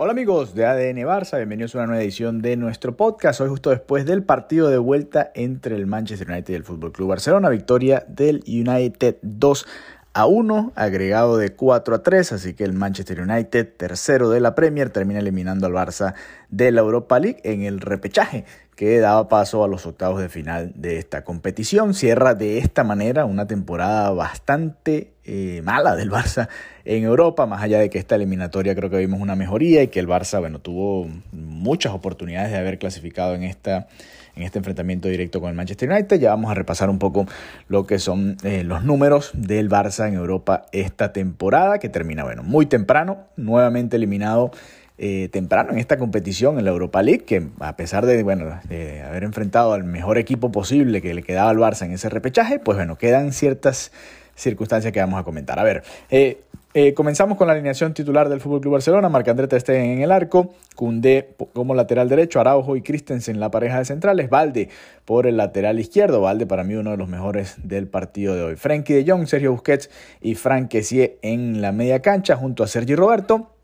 Hola amigos de ADN Barça, bienvenidos a una nueva edición de nuestro podcast. Hoy justo después del partido de vuelta entre el Manchester United y el Fútbol Club Barcelona, victoria del United 2 a 1, agregado de 4 a 3, así que el Manchester United, tercero de la Premier, termina eliminando al Barça de la Europa League en el repechaje que daba paso a los octavos de final de esta competición. Cierra de esta manera una temporada bastante eh, mala del Barça en Europa, más allá de que esta eliminatoria creo que vimos una mejoría y que el Barça bueno, tuvo muchas oportunidades de haber clasificado en, esta, en este enfrentamiento directo con el Manchester United. Ya vamos a repasar un poco lo que son eh, los números del Barça en Europa esta temporada, que termina bueno, muy temprano, nuevamente eliminado eh, temprano en esta competición, en la Europa League, que a pesar de, bueno, de haber enfrentado al mejor equipo posible que le quedaba al Barça en ese repechaje, pues bueno, quedan ciertas circunstancias que vamos a comentar. A ver, eh, eh, comenzamos con la alineación titular del Club Barcelona, Marc-André Ter en el arco, Cundé como lateral derecho, Araujo y Christensen la pareja de centrales, Valde por el lateral izquierdo, Valde para mí uno de los mejores del partido de hoy. Frenkie de Jong, Sergio Busquets y Frank Kessie en la media cancha junto a Sergi Roberto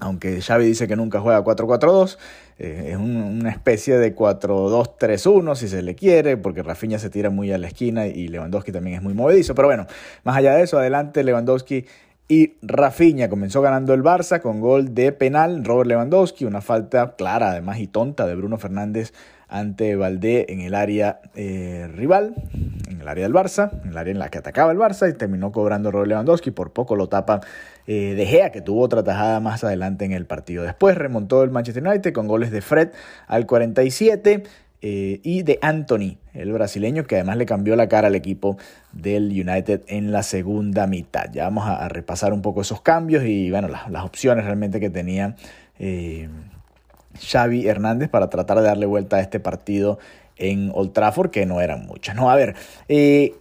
aunque Xavi dice que nunca juega 4-4-2, eh, es una especie de 4-2-3-1 si se le quiere, porque Rafinha se tira muy a la esquina y Lewandowski también es muy movedizo. Pero bueno, más allá de eso, adelante Lewandowski y Rafinha comenzó ganando el Barça con gol de penal, Robert Lewandowski, una falta clara además y tonta de Bruno Fernández ante Valdé en el área eh, rival, en el área del Barça, en el área en la que atacaba el Barça y terminó cobrando Robert Lewandowski, por poco lo tapa eh, De Gea, que tuvo otra tajada más adelante en el partido. Después remontó el Manchester United con goles de Fred al 47 eh, y de Anthony, el brasileño, que además le cambió la cara al equipo del United en la segunda mitad. Ya vamos a, repasar un poco esos cambios y bueno, las, opciones realmente que tenía. Xavi Hernández para tratar de darle vuelta a este partido en Old Trafford, que no eran muchas. No, a ver, eh,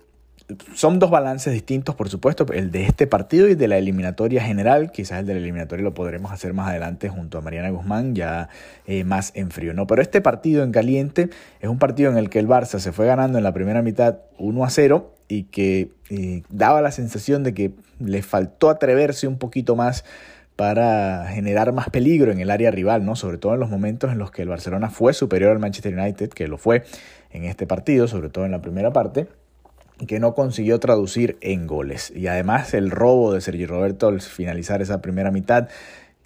son dos balances distintos, por supuesto, el de este partido y de la eliminatoria general. Quizás el de la eliminatoria lo podremos hacer más adelante junto a Mariana Guzmán, ya eh, más en frío. ¿no? Pero este partido en caliente es un partido en el que el Barça se fue ganando en la primera mitad 1 a 0 y que eh, daba la sensación de que le faltó atreverse un poquito más para generar más peligro en el área rival, ¿no? Sobre todo en los momentos en los que el Barcelona fue superior al Manchester United, que lo fue en este partido, sobre todo en la primera parte, que no consiguió traducir en goles. Y además el robo de Sergio Roberto al finalizar esa primera mitad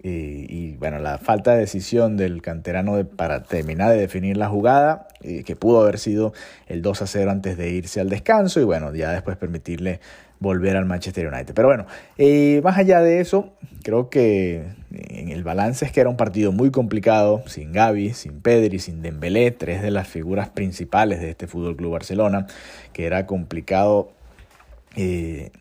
y, bueno, la falta de decisión del canterano para terminar de definir la jugada, eh, que pudo haber sido el 2 a 0 antes de irse al descanso y bueno, ya después permitirle volver al Manchester United. Pero bueno, eh, más allá de eso, creo que en el balance es que era un partido muy complicado, sin Gaby, sin Pedri, sin Dembélé, tres de las figuras principales de este Fútbol Club Barcelona, que era complicado eh,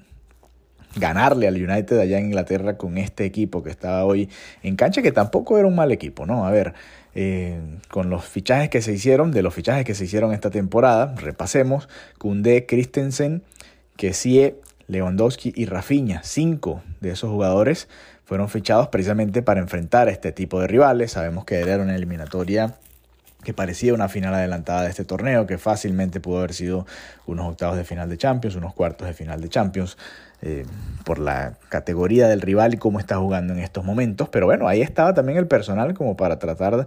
ganarle al United allá en Inglaterra con este equipo que estaba hoy en cancha, que tampoco era un mal equipo, ¿no? A ver, eh, con los fichajes que se hicieron, de los fichajes que se hicieron esta temporada, repasemos, Koundé, Christensen, Kessie, Lewandowski y Rafinha, cinco de esos jugadores fueron fichados precisamente para enfrentar a este tipo de rivales. Sabemos que era una eliminatoria que parecía una final adelantada de este torneo, que fácilmente pudo haber sido unos octavos de final de Champions, unos cuartos de final de Champions, eh, por la categoría del rival y cómo está jugando en estos momentos. Pero bueno, ahí estaba también el personal como para tratar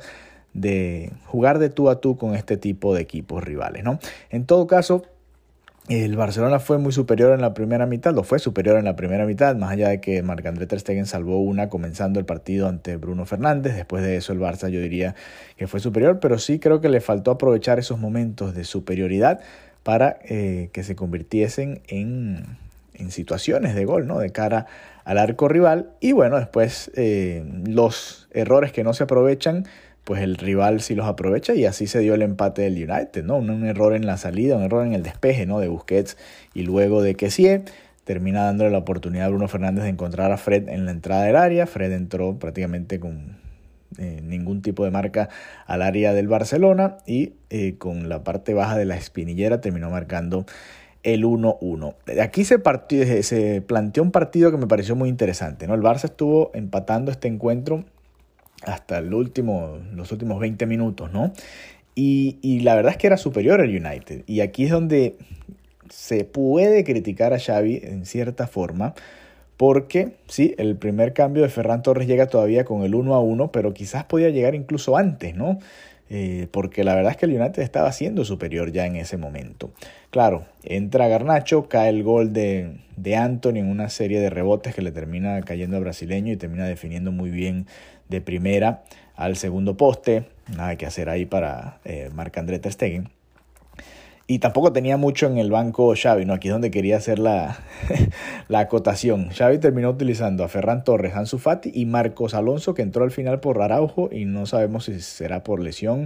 de jugar de tú a tú con este tipo de equipos rivales, ¿no? En todo caso, el Barcelona fue muy superior en la primera mitad, lo fue superior en la primera mitad, más allá de que Marc-André Ter Stegen salvó una comenzando el partido ante Bruno Fernández. Después de eso el Barça yo diría que fue superior, pero sí creo que le faltó aprovechar esos momentos de superioridad para eh, que se convirtiesen en, en, situaciones de gol, ¿no? De cara al arco rival. Y bueno, después eh, los errores que no se aprovechan pues el rival sí los aprovecha y así se dio el empate del United, ¿no? Un, error en la salida, un error en el despeje, ¿no? De Busquets y luego de Kessie termina dándole la oportunidad a Bruno Fernández de encontrar a Fred en la entrada del área. Fred entró prácticamente con eh, ningún tipo de marca al área del Barcelona y eh, con la parte baja de la espinillera terminó marcando el 1-1. Aquí se, partió, se planteó un partido que me pareció muy interesante. ¿no? El Barça estuvo empatando este encuentro hasta el último, los últimos 20 minutos, ¿no? Y, la verdad es que era superior al United. Y aquí es donde se puede criticar a Xavi en cierta forma, porque sí, el primer cambio de Ferran Torres llega todavía con el 1 a 1, pero quizás podía llegar incluso antes, ¿no? Eh, porque la verdad es que el United estaba siendo superior ya en ese momento. Claro, entra Garnacho, cae el gol de, de Anthony en una serie de rebotes que le termina cayendo al brasileño y termina definiendo muy bien de primera al segundo poste. Nada que hacer ahí para eh, Marc-André Stegen. Y tampoco tenía mucho en el banco Xavi, ¿no? Aquí es donde quería hacer la, la acotación. Xavi terminó utilizando a Ferran Torres, Ansu Fati y Marcos Alonso, que entró al final por Araujo y no sabemos si será por lesión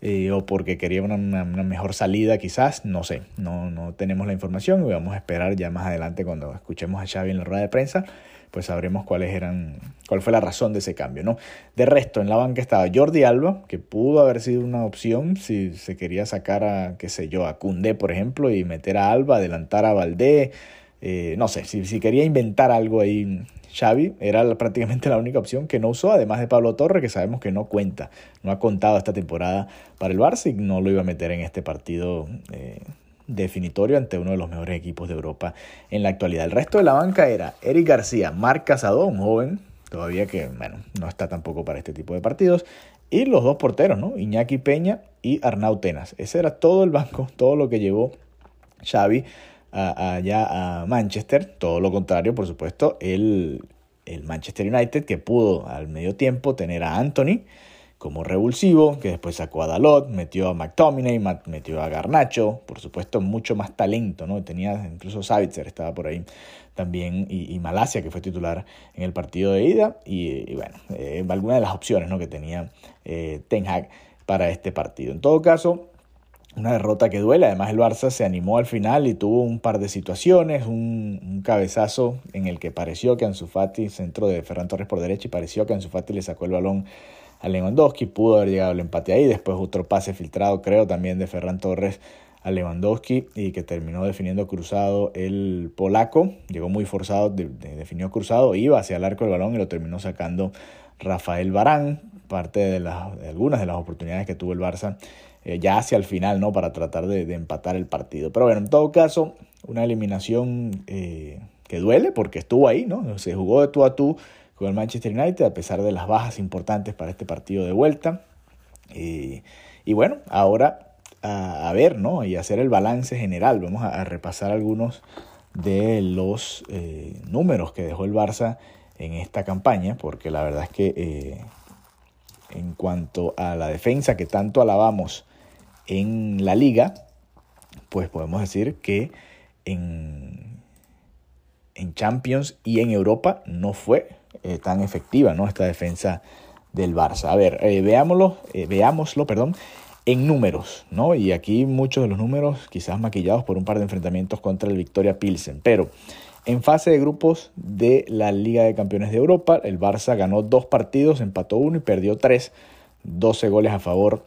eh, o porque quería una, una, mejor salida quizás, no sé, no, no tenemos la información y vamos a esperar ya más adelante cuando escuchemos a Xavi en la rueda de prensa pues sabremos cuáles eran, cuál fue la razón de ese cambio, ¿no? De resto, en la banca estaba Jordi Alba, que pudo haber sido una opción si se quería sacar a, qué sé yo, a Cundé, por ejemplo, y meter a Alba, adelantar a Valdé, eh, no sé, si, si quería inventar algo ahí Xavi era prácticamente la única opción que no usó, además de Pablo Torre, que sabemos que no cuenta, no ha contado esta temporada para el Barça y no lo iba a meter en este partido eh, definitorio ante uno de los mejores equipos de Europa en la actualidad. El resto de la banca era Eric García, Marc Casado, un joven, todavía que bueno, no está tampoco para este tipo de partidos, y los dos porteros, ¿no? Iñaki Peña y Arnau Tenas. Ese era todo el banco, todo lo que llevó Xavi allá a Manchester. Todo lo contrario, por supuesto, el, el Manchester United que pudo al medio tiempo tener a Anthony como revulsivo, que después sacó a Dalot, metió a McTominay, metió a Garnacho, por supuesto mucho más talento, ¿no? Tenía incluso Savitzer estaba por ahí también y, Malasia que fue titular en el partido de ida y, bueno, eh, alguna de las opciones ¿no? que tenía eh, Ten Hag para este partido. En todo caso, una derrota que duele, además el Barça se animó al final y tuvo un par de situaciones, un, un cabezazo en el que pareció que Ansu Fati, centro de Ferran Torres por derecha, y pareció que Ansu Fati le sacó el balón a Lewandowski, pudo haber llegado el empate ahí, después otro pase filtrado creo también de Ferran Torres a Lewandowski y que terminó definiendo cruzado el polaco, llegó muy forzado, definió cruzado, iba hacia el arco del balón y lo terminó sacando Rafael Barán, parte de, las, algunas de las oportunidades que tuvo el Barça eh, ya hacia el final, ¿no? Para tratar de, empatar el partido. Pero bueno, en todo caso, una eliminación eh, que duele porque estuvo ahí, ¿no? Se jugó de tú a tú con el Manchester United, a pesar de las bajas importantes para este partido de vuelta. y bueno, ahora a, ver, ¿no? Y hacer el balance general. Vamos a, repasar algunos de los eh, números que dejó el Barça en esta campaña, porque la verdad es que eh, en cuanto a la defensa que tanto alabamos en la liga, pues podemos decir que en, en Champions y en Europa no fue eh, tan efectiva, ¿no? Esta defensa del Barça. A ver, eh, veámoslo, eh, veámoslo, perdón, en números, ¿no? Y aquí muchos de los números quizás maquillados por un par de enfrentamientos contra el Victoria Pilsen, pero en fase de grupos de la Liga de Campeones de Europa, el Barça ganó dos partidos, empató uno y perdió tres, 12 goles a favor,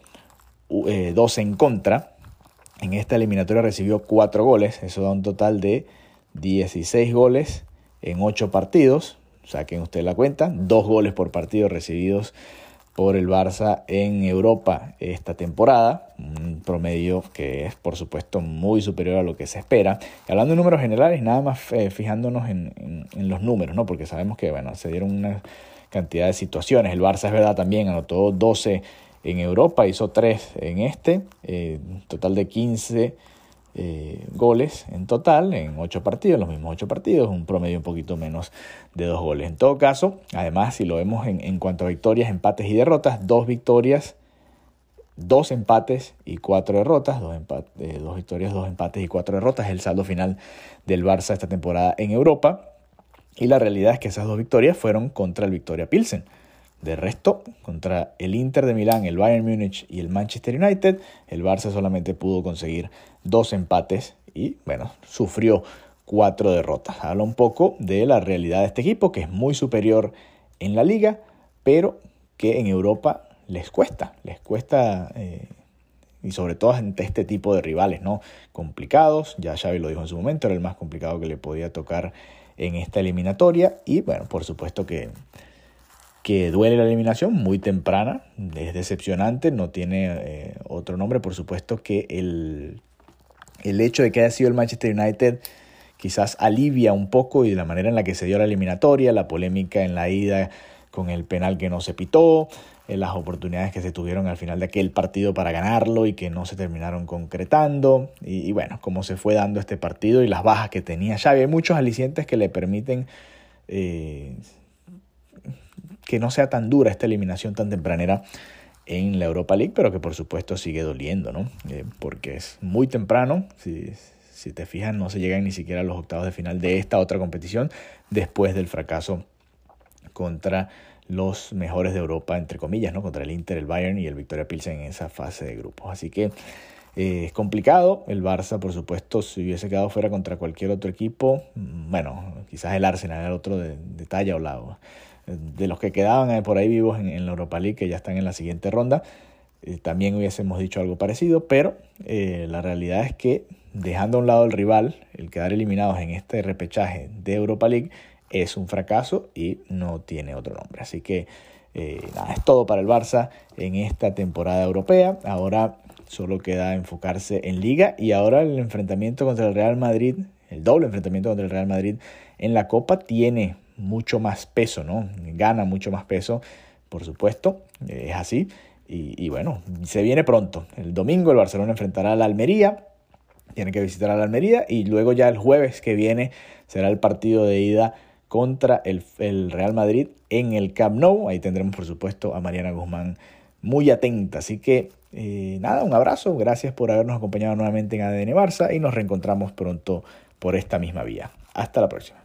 12 en contra. En esta eliminatoria recibió cuatro goles, eso da un total de 16 goles en 8 partidos, saquen usted la cuenta, dos goles por partido recibidos por el Barça en Europa esta temporada, un promedio que es por supuesto muy superior a lo que se espera. hablando de números generales, nada más eh, fijándonos en, los números, ¿no? porque sabemos que bueno, se dieron una cantidad de situaciones. El Barça es verdad también anotó 12 en Europa, hizo 3 en este, eh, total de 15 eh, goles en total en ocho partidos, los mismos ocho partidos, un promedio un poquito menos de dos goles. En todo caso, además, si lo vemos en, en cuanto a victorias, empates y derrotas, dos victorias, dos empates y cuatro derrotas, dos, eh, dos victorias, dos empates y cuatro derrotas, es el saldo final del Barça esta temporada en Europa. Y la realidad es que esas dos victorias fueron contra el Victoria Pilsen. De resto, contra el Inter de Milán, el Bayern Múnich y el Manchester United, el Barça solamente pudo conseguir dos empates y, bueno, sufrió cuatro derrotas. Habla un poco de la realidad de este equipo, que es muy superior en la liga, pero que en Europa les cuesta, les cuesta, eh, y sobre todo ante este tipo de rivales, ¿no? Complicados, ya Xavi lo dijo en su momento, era el más complicado que le podía tocar en esta eliminatoria, y bueno, por supuesto que que duele la eliminación muy temprana, es decepcionante, no tiene eh, otro nombre, por supuesto que el, el hecho de que haya sido el Manchester United quizás alivia un poco y de la manera en la que se dio la eliminatoria, la polémica en la ida con el penal que no se pitó, eh, las oportunidades que se tuvieron al final de aquel partido para ganarlo y que no se terminaron concretando. Y, bueno, cómo se fue dando este partido y las bajas que tenía Xavi. Hay muchos alicientes que le permiten eh, que no sea tan dura esta eliminación tan tempranera en la Europa League, pero que por supuesto sigue doliendo, ¿no? Eh, porque es muy temprano, si, si te fijas, no se llegan ni siquiera a los octavos de final de esta otra competición después del fracaso contra los mejores de Europa, entre comillas, ¿no? contra el Inter, el Bayern y el Victoria Pilsen en esa fase de grupos. Así que eh, es complicado. El Barça, por supuesto, si hubiese quedado fuera contra cualquier otro equipo, mm, bueno, quizás el Arsenal era otro de, talla o lado. De los que quedaban por ahí vivos en, la Europa League, que ya están en la siguiente ronda, eh, también hubiésemos dicho algo parecido, pero eh, la realidad es que dejando a un lado el rival, el quedar eliminados en este repechaje de Europa League, es un fracaso y no tiene otro nombre. Así que eh, nada, es todo para el Barça en esta temporada europea. Ahora solo queda enfocarse en liga y ahora el enfrentamiento contra el Real Madrid, el doble enfrentamiento contra el Real Madrid en la Copa tiene mucho más peso, ¿no? Gana mucho más peso, por supuesto, es así. Y, bueno, se viene pronto. El domingo el Barcelona enfrentará a la Almería, tiene que visitar a la Almería y luego ya el jueves que viene será el partido de ida contra el, Real Madrid en el Camp Nou. Ahí tendremos, por supuesto, a Mariana Guzmán muy atenta. Así que, eh, nada, un abrazo. Gracias por habernos acompañado nuevamente en ADN Barça y nos reencontramos pronto por esta misma vía. Hasta la próxima.